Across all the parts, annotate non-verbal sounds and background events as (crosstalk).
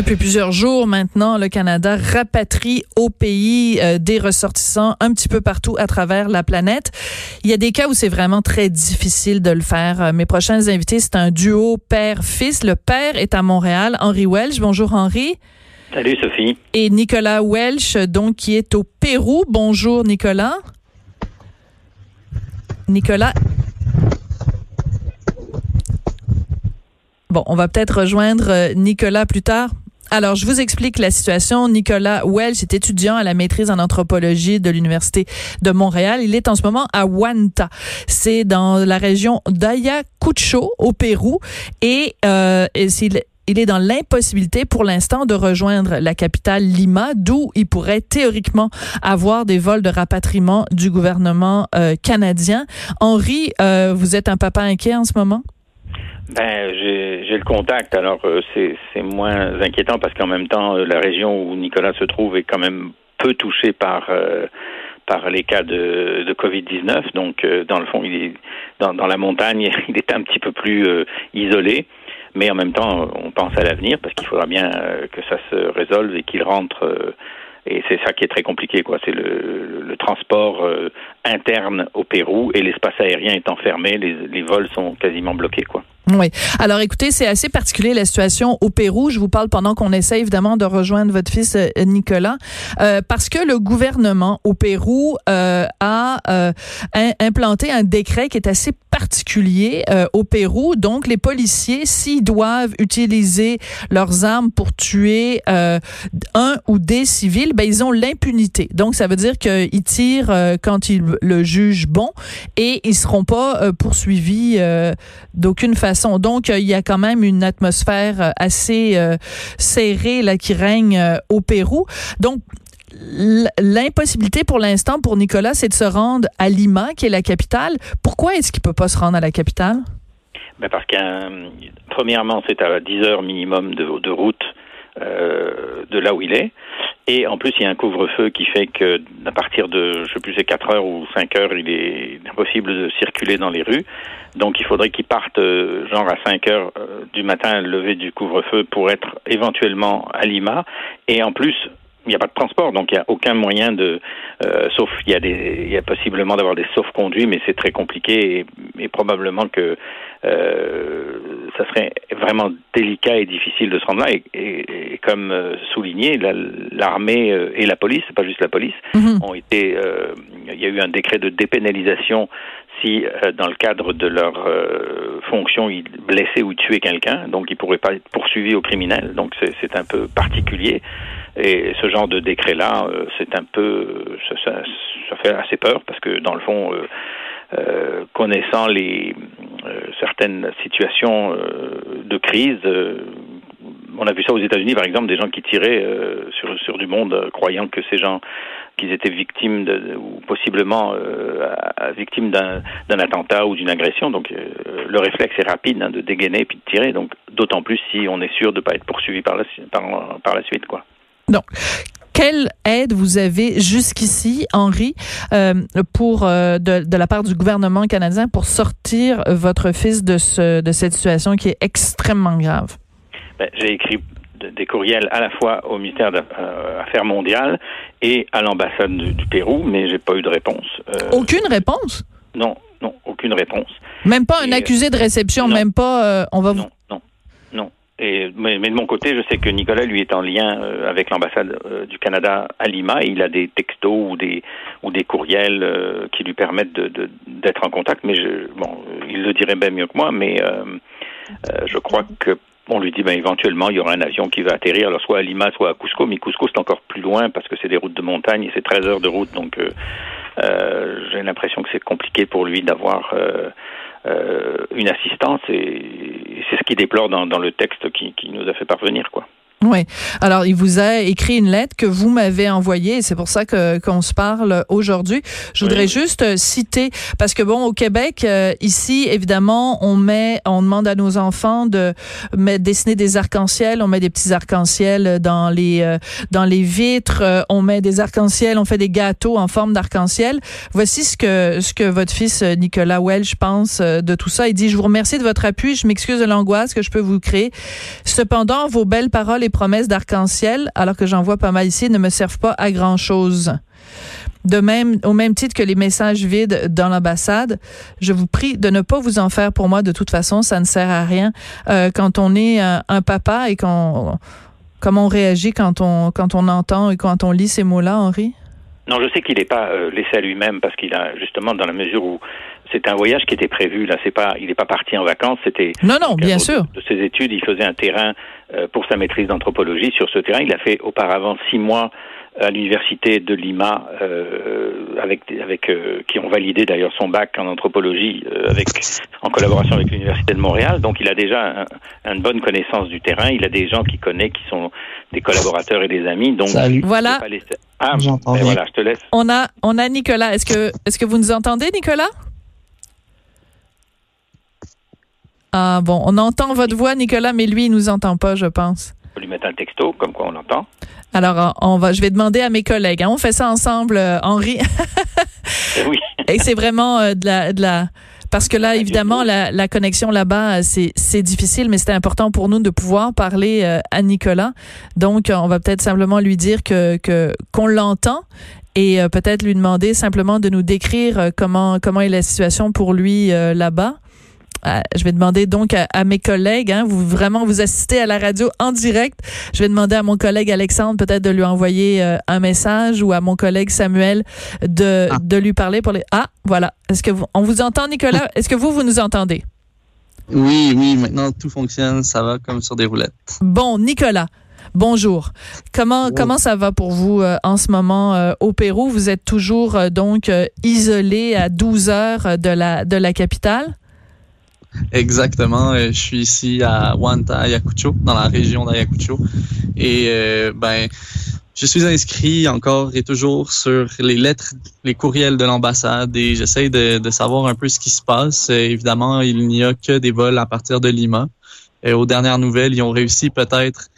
Depuis plusieurs jours maintenant, le Canada rapatrie au pays euh, des ressortissants un petit peu partout à travers la planète. Il y a des cas où c'est vraiment très difficile de le faire. Euh, mes prochains invités, c'est un duo père-fils. Le père est à Montréal, Henri Welch. Bonjour Henri. Salut Sophie. Et Nicolas Welch, donc qui est au Pérou. Bonjour Nicolas. Nicolas Bon, on va peut-être rejoindre euh, Nicolas plus tard. Alors, je vous explique la situation. Nicolas Welch est étudiant à la maîtrise en anthropologie de l'Université de Montréal. Il est en ce moment à Huanta. C'est dans la région d'Ayacucho, au Pérou. Et, euh, il est dans l'impossibilité pour l'instant de rejoindre la capitale Lima, d'où il pourrait théoriquement avoir des vols de rapatriement du gouvernement euh, canadien. Henri, euh, vous êtes un papa inquiet en ce moment? Ben, j'ai le contact, alors euh, c'est moins inquiétant parce qu'en même temps, euh, la région où Nicolas se trouve est quand même peu touchée par euh, par les cas de, de Covid-19. Donc, dans le fond, il est dans, dans, la montagne, (laughs) il est un petit peu plus isolé. Mais en même temps, on pense à l'avenir parce qu'il faudra bien que ça se résolve et qu'il rentre et c'est ça qui est très compliqué, quoi. C'est le, le, transport interne au Pérou et l'espace aérien étant fermé, les, les vols sont quasiment bloqués, quoi. Oui. Alors écoutez, c'est assez particulier la situation au Pérou. Je vous parle pendant qu'on essaie évidemment de rejoindre votre fils euh, Nicolas, euh, parce que le gouvernement au Pérou euh, a euh, implanté un décret qui est assez particulier euh, au Pérou. Donc les policiers, s'ils doivent utiliser leurs armes pour tuer un ou des civils, ben ils ont l'impunité. Donc ça veut dire qu'ils tirent quand ils le jugent bon et ils seront pas poursuivis d'aucune façon donc, il y a quand même une atmosphère euh, assez euh, serrée là, qui règne euh, au Pérou. Donc, l'impossibilité pour l'instant pour Nicolas, c'est de se rendre à Lima, qui est la capitale. Pourquoi est-ce qu'il peut pas se rendre à la capitale? Ben parce qu'un, premièrement, c'est à 10 heures minimum de, route euh, de là où il est. Et en plus, il y a un couvre-feu qui fait que à partir de, je sais plus, c'est 4 heures ou 5 heures, il est impossible de circuler dans les rues. Donc, il faudrait qu'il parte euh, genre à 5 heures euh, du matin, lever du couvre-feu pour être éventuellement à Lima. Et en plus, il n'y a pas de transport, donc il n'y a aucun moyen de, sauf il y a des, il y a possiblement d'avoir des sauf-conduits, mais c'est très compliqué et, et probablement que euh, ça serait vraiment délicat et difficile de se rendre là. Et, et, comme euh, souligné, l'armée euh, et la police, c'est pas juste la police, mhm. ont été. Euh, il y a eu un décret de dépénalisation si, dans le cadre de leur fonction, ils blessaient ou tuaient quelqu'un. Donc, ils pourraient pas être poursuivis au criminel. Donc, c'est un peu particulier. Et ce genre de décret-là, c'est un peu, ça, fait assez peur parce que dans le fond, euh, connaissant les euh, certaines situations euh, de crise. on a vu ça aux États-Unis, par exemple, des gens qui tiraient sur, sur du monde, croyant que ces gens qu'ils étaient victimes de, ou possiblement victimes d'un attentat ou d'une agression. Donc le réflexe est rapide hein, de dégainer puis de tirer. Donc d'autant plus si on est sûr de ne pas être poursuivi par la, par, par la suite, quoi. Donc, quelle aide vous avez jusqu'ici, Henri, euh, pour euh, de, de, la part du gouvernement canadien pour sortir votre fils de, ce, de cette situation qui est extrêmement grave? Ben, J'ai écrit des courriels à la fois au ministère des euh, Affaires mondiales et à l'ambassade du, du, Pérou, mais j'ai pas eu de réponse. aucune réponse? Non, non, aucune réponse. Même pas un accusé de réception, même pas. on va non, non, non. Et, mais, de mon côté, je sais que Nicolas, lui, est en lien euh, avec l'ambassade euh, du Canada à Lima. Et il a des textos ou des, ou des courriels euh, qui lui permettent d'être de, d'être en contact. Mais je, bon, il le dirait bien mieux que moi. Mais je crois que on lui dit ben éventuellement il y aura un avion qui va atterrir alors soit à Lima soit à Cusco mais Cusco c'est encore plus loin parce que c'est des routes de montagne et c'est 13 heures de route donc euh, j'ai l'impression que c'est compliqué pour lui d'avoir euh, euh, une assistance et, c'est ce qu'il déplore dans, dans, le texte qui, qui, nous a fait parvenir quoi. Oui. Alors, il vous a écrit une lettre que vous m'avez envoyée et c'est pour ça que qu'on se parle aujourd'hui. Je voudrais juste euh, citer parce que bon, au Québec, euh, ici, évidemment, on met, on demande à nos enfants de mettre, dessiner des arcs-en-ciel. On met des petits arcs-en-ciel dans les euh, dans les vitres. on met des arcs-en-ciel. On fait des gâteaux en forme d'arc-en-ciel. Voici ce que ce que votre fils Nicolas Welch pense de tout ça. Il dit :« Je vous remercie de votre appui. Je m'excuse de l'angoisse que je peux vous créer. Cependant, vos belles paroles promesses d'arc-en-ciel, alors que j'en vois pas mal ici, ne me servent pas à grand-chose. De même, au même titre que les messages vides dans l'ambassade, je vous prie de ne pas vous en faire pour moi. De toute façon, ça ne sert à rien. Euh, quand on est un, papa et qu'on, comment on réagit quand on quand on entend et quand on lit ces mots-là, Henri? Non, je sais qu'il n'est pas euh, laissé à lui-même parce qu'il a justement dans la mesure où c'est un voyage qui était prévu. Là, c'est pas, il n'est pas parti en vacances. C'était non, non, bien sûr. De, ses études, il faisait un terrain euh, pour sa maîtrise d'anthropologie. Sur ce terrain, il a fait auparavant six mois à l'université de Lima, euh, avec avec euh, qui ont validé d'ailleurs son bac en anthropologie avec en collaboration avec l'université de Montréal. Donc, il a déjà une bonne connaissance du terrain. Il a des gens qu'il connaît, qui sont des collaborateurs et des amis. Donc, voilà. Ah, ben voilà, je te laisse. On a on a Nicolas. Est-ce que est-ce que vous nous entendez, Nicolas? Ah bon, on entend votre voix, Nicolas, mais lui, il nous entend pas, je pense. On peut lui mettre un texto, comme quoi on l'entend. Alors, on va, je vais demander à mes collègues. Hein. on fait ça ensemble, euh, Henri. (laughs) Eh oui. Et c'est vraiment euh, de la, de la, parce que là, évidemment, la, la connexion là-bas, c'est, c'est difficile, mais c'était important pour nous de pouvoir parler euh, à Nicolas. Donc, on va peut-être simplement lui dire que, que qu'on l'entend et peut-être lui demander simplement de nous décrire comment comment est la situation pour lui là-bas. Euh, je vais demander donc à, mes collègues, hein, vous vraiment vous assistez à la radio en direct. Je vais demander à mon collègue Alexandre peut-être de lui envoyer euh, un message ou à mon collègue Samuel de, ah. de lui parler pour les. Ah, voilà. Est-ce que vous, on vous entend, Nicolas? (laughs) Est-ce que vous vous nous entendez? Oui, oui. Maintenant tout fonctionne, ça va comme sur des roulettes. Bon, Nicolas. Bonjour. Comment comment ça va pour vous euh, en ce moment au Pérou? Vous êtes toujours donc isolé à 12 heures de la de la capitale? Exactement. Euh, je suis ici à Huanta, Ayacucho, dans la région d'Ayacucho. Et euh, ben, je suis inscrit encore et toujours sur les lettres, les courriels de l'ambassade et j'essaie de, de, savoir un peu ce qui se passe. Euh, évidemment, il n'y a que des vols à partir de Lima. Et aux dernières nouvelles, ils ont réussi peut-être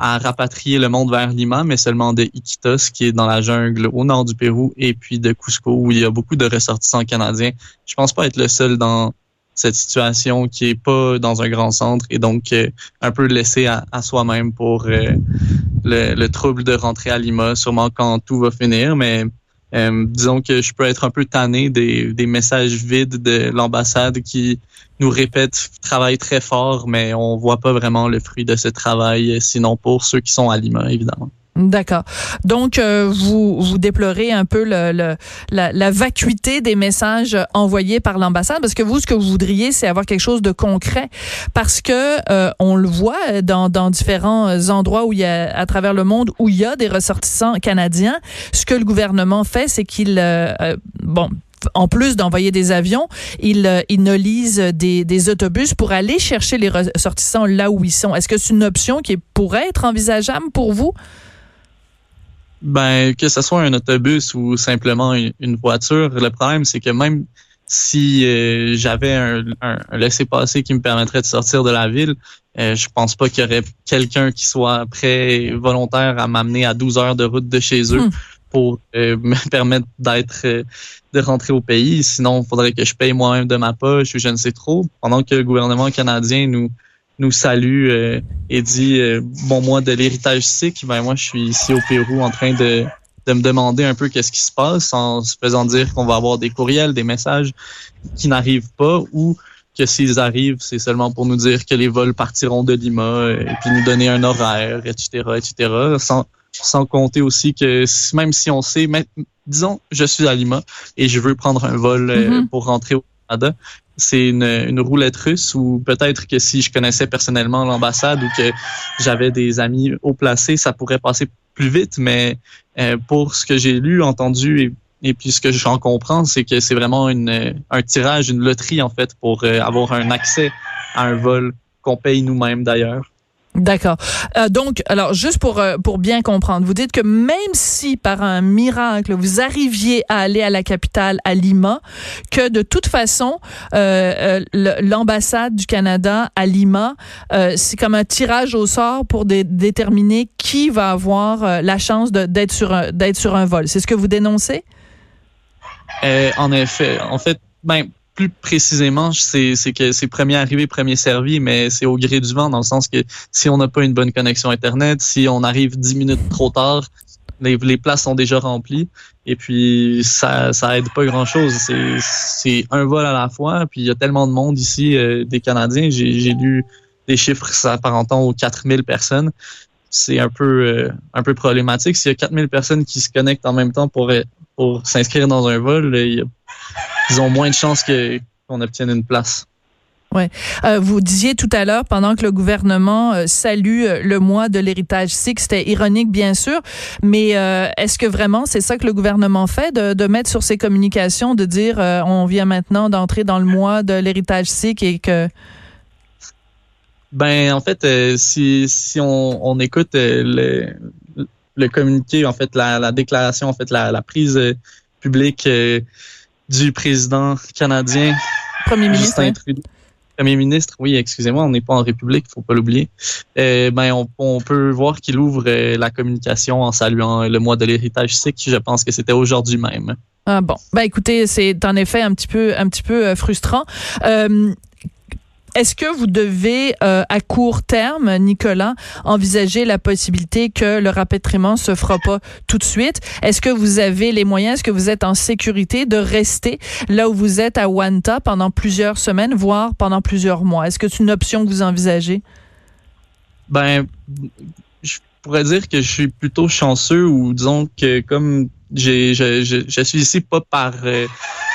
à rapatrier le monde vers Lima, mais seulement de Iquitos, qui est dans la jungle au nord du Pérou, et puis de Cusco, où il y a beaucoup de ressortissants canadiens. Je pense pas être le seul dans cette situation qui est pas dans un grand centre et donc euh, un peu laissé à, soi-même pour euh, le, trouble de rentrer à Lima, sûrement quand tout va finir, mais euh, disons que je peux être un peu tanné des, des messages vides de l'ambassade qui nous répètent travail très fort, mais on voit pas vraiment le fruit de ce travail, sinon pour ceux qui sont à Lima, évidemment. D'accord. Donc, euh, vous, vous déplorez un peu le, la, la, vacuité des messages envoyés par l'ambassade, parce que vous, ce que vous voudriez, c'est avoir quelque chose de concret, parce que euh, on le voit dans, dans différents endroits où il y a, à travers le monde, où il y a des ressortissants canadiens. Ce que le gouvernement fait, c'est qu'il, euh, bon, en plus d'envoyer des avions, il, il ne lise des, des, autobus pour aller chercher les ressortissants là où ils sont. Est-ce que c'est une option qui pourrait être envisageable pour vous? Ben, que ce soit un autobus ou simplement une, voiture, le problème, c'est que même si euh, j'avais un, un, laissez-passer qui me permettrait de sortir de la ville, euh, je pense pas qu'il y aurait quelqu'un qui soit prêt, volontaire à m'amener à 12 heures de route de chez eux hmm. pour euh, (laughs) me permettre d'être, de rentrer au pays. Sinon, il faudrait que je paye moi-même de ma poche ou je ne sais trop. Pendant que le gouvernement canadien nous nous salue euh, et dit euh, bon mois de l'héritage sikh, ben moi je suis ici au Pérou en train de, de me demander un peu qu'est-ce qui se passe en se faisant dire qu'on va avoir des courriels, des messages qui n'arrivent pas ou que s'ils arrivent, c'est seulement pour nous dire que les vols partiront de Lima euh, et puis nous donner un horaire, etc., etc., sans, sans compter aussi que même si on sait, disons, je suis à Lima et je veux prendre un vol mm-hmm. pour rentrer au Canada, c'est une, une, roulette russe ou peut-être que si je connaissais personnellement l'ambassade ou que j'avais des amis haut placés, ça pourrait passer plus vite. Mais euh, pour ce que j'ai lu, entendu et, et puis ce que j'en comprends, c'est que c'est vraiment une, un tirage, une loterie en fait pour euh, avoir un accès à un vol qu'on paye nous-mêmes d'ailleurs. D'accord. Euh, donc, alors juste pour euh, pour bien comprendre, vous dites que même si par un miracle vous arriviez à aller à la capitale, à Lima, que de toute façon euh, l'ambassade du Canada à Lima, c'est comme un tirage au sort pour déterminer qui va avoir la chance d'être sur d'être sur un vol. C'est ce que vous dénoncez? En effet, en fait, ben plus précisément, c'est que c'est premier arrivé, premier servi, mais c'est au gré du vent dans le sens que si on n'a pas une bonne connexion Internet, si on arrive dix minutes trop tard, les, places sont déjà remplies et puis ça aide pas grand chose. C'est un vol à la fois, puis il y a tellement de monde ici, euh, des Canadiens. J'ai lu des chiffres s'apparentant aux 4000 personnes. C'est un peu euh, un peu problématique. S'il y a 4000 personnes qui se connectent en même temps pour pour s'inscrire dans un vol, il y a ils ont moins de chances qu'on obtienne une place. Ouais. Euh, vous disiez tout à l'heure, pendant que le gouvernement euh, salue euh, le mois de l'héritage sikh, c'était ironique bien sûr, mais est-ce que vraiment c'est ça que le gouvernement fait, de, mettre sur ses communications, de dire on vient maintenant d'entrer dans le mois de l'héritage sikh et que... Ben en fait, si, si on, écoute le, le communiqué, en fait la, déclaration, en fait la, la prise publique du président canadien. Premier ministre. Premier ministre, oui, excusez-moi, on n'est pas en République, faut pas l'oublier. Euh, ben, on, peut voir qu'il ouvre euh, la communication en saluant le mois de l'héritage sikh. Je pense que c'était aujourd'hui même. Ah bon, ben écoutez, c'est en effet un petit peu un petit peu euh, frustrant. Est-ce que vous devez, euh, à court terme, Nicolas, envisager la possibilité que le rapatriement se fera pas tout de suite? Est-ce que vous avez les moyens, est-ce que vous êtes en sécurité de rester là où vous êtes à Wanta pendant plusieurs semaines, voire pendant plusieurs mois? Est-ce que c'est une option que vous envisagez? Ben, je pourrais dire que je suis plutôt chanceux ou disons que comme j'ai, je, je, suis ici pas par, euh,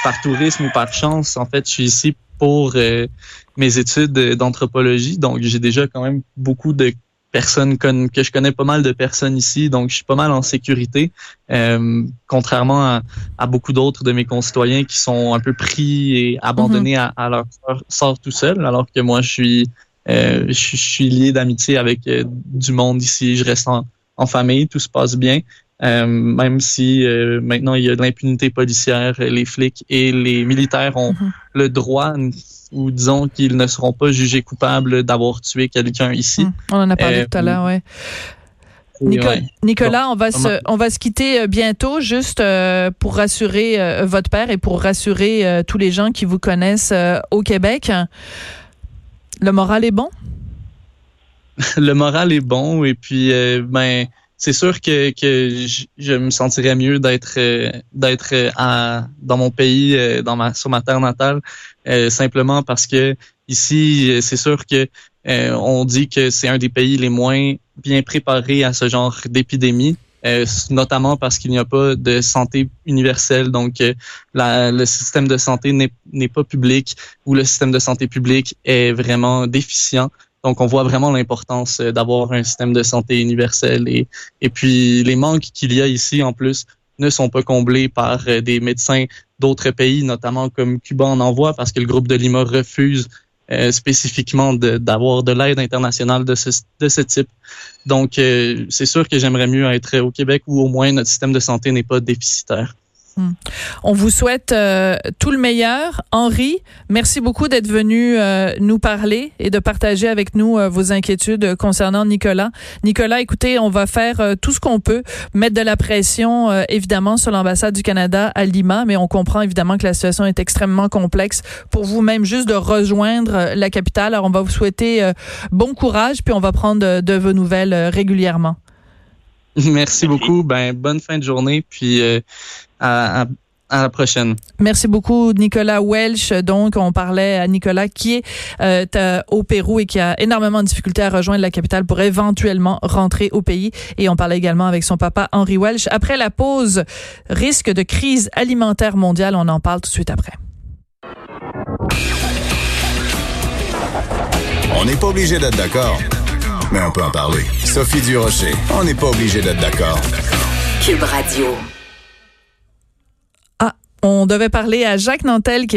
par tourisme ou par chance, en fait, je suis ici pour euh, mes études d'anthropologie. Donc, j'ai déjà quand même beaucoup de personnes que je connais pas mal de personnes ici, donc je suis pas mal en sécurité, euh, contrairement à, beaucoup d'autres de mes concitoyens qui sont un peu pris et abandonnés mm-hmm. à, leur sort tout seul, alors que moi je suis euh, je, suis lié d'amitié avec euh, du monde ici, je reste en, en, famille, tout se passe bien. Même si maintenant il y a de l'impunité policière, les flics et les militaires ont mm-hmm. le droit ou disons qu'ils ne seront pas jugés coupables d'avoir tué quelqu'un ici. Hmm. on en a parlé euh, tout à l'heure, oui. Nicolas, on va se on va se quitter euh, bientôt juste euh, pour rassurer votre père et pour rassurer tous les gens qui vous connaissent au Québec. Le moral est bon? (laughs) Le moral est bon et puis ben c'est sûr que, que je, me sentirais mieux d'être d'être dans mon pays dans ma sur ma terre natale euh, simplement parce que ici, euh, c'est sûr que euh, on dit que c'est un des pays les moins bien préparés à ce genre d'épidémie. notamment parce qu'il n'y a pas de santé universelle, donc la, le système de santé n'est pas public ou le système de santé public est vraiment déficient. Donc, on voit vraiment l'importance d'avoir un système de santé universel et, et puis les manques qu'il y a ici en plus ne sont pas comblés par des médecins d'autres pays, notamment comme Cuba en envoie, parce que le groupe de Lima refuse euh, spécifiquement d'avoir de, l'aide internationale de ce, de ce type. Donc, euh, c'est sûr que j'aimerais mieux être au Québec où au moins notre système de santé n'est pas déficitaire. Hmm. On vous souhaite euh, tout le meilleur. Henri, merci beaucoup d'être venu euh, nous parler et de partager avec nous euh, vos inquiétudes concernant Nicolas. Nicolas, écoutez, on va faire tout ce qu'on peut, mettre de la pression évidemment sur l'ambassade du Canada à Lima, mais on comprend évidemment que la situation est extrêmement complexe pour vous même juste de rejoindre la capitale. Alors on va vous souhaiter bon courage, puis on va prendre de vos nouvelles régulièrement. (laughs) Merci beaucoup. Ben, bonne fin de journée, puis euh, à, la prochaine. Merci beaucoup, Nicolas Welch. Donc, on parlait à Nicolas qui est euh, au Pérou et qui a énormément de difficultés à rejoindre la capitale pour éventuellement rentrer au pays. Et on parlait également avec son papa, Henry Welch. Après la pause, risque de crise alimentaire mondiale. On en parle tout de suite après. On n'est pas obligé d'être d'accord mais on peut en parler. Sophie Durocher, on n'est pas obligé d'être d'accord. Cube Radio. Ah, on devait parler à Jacques Nantel qui est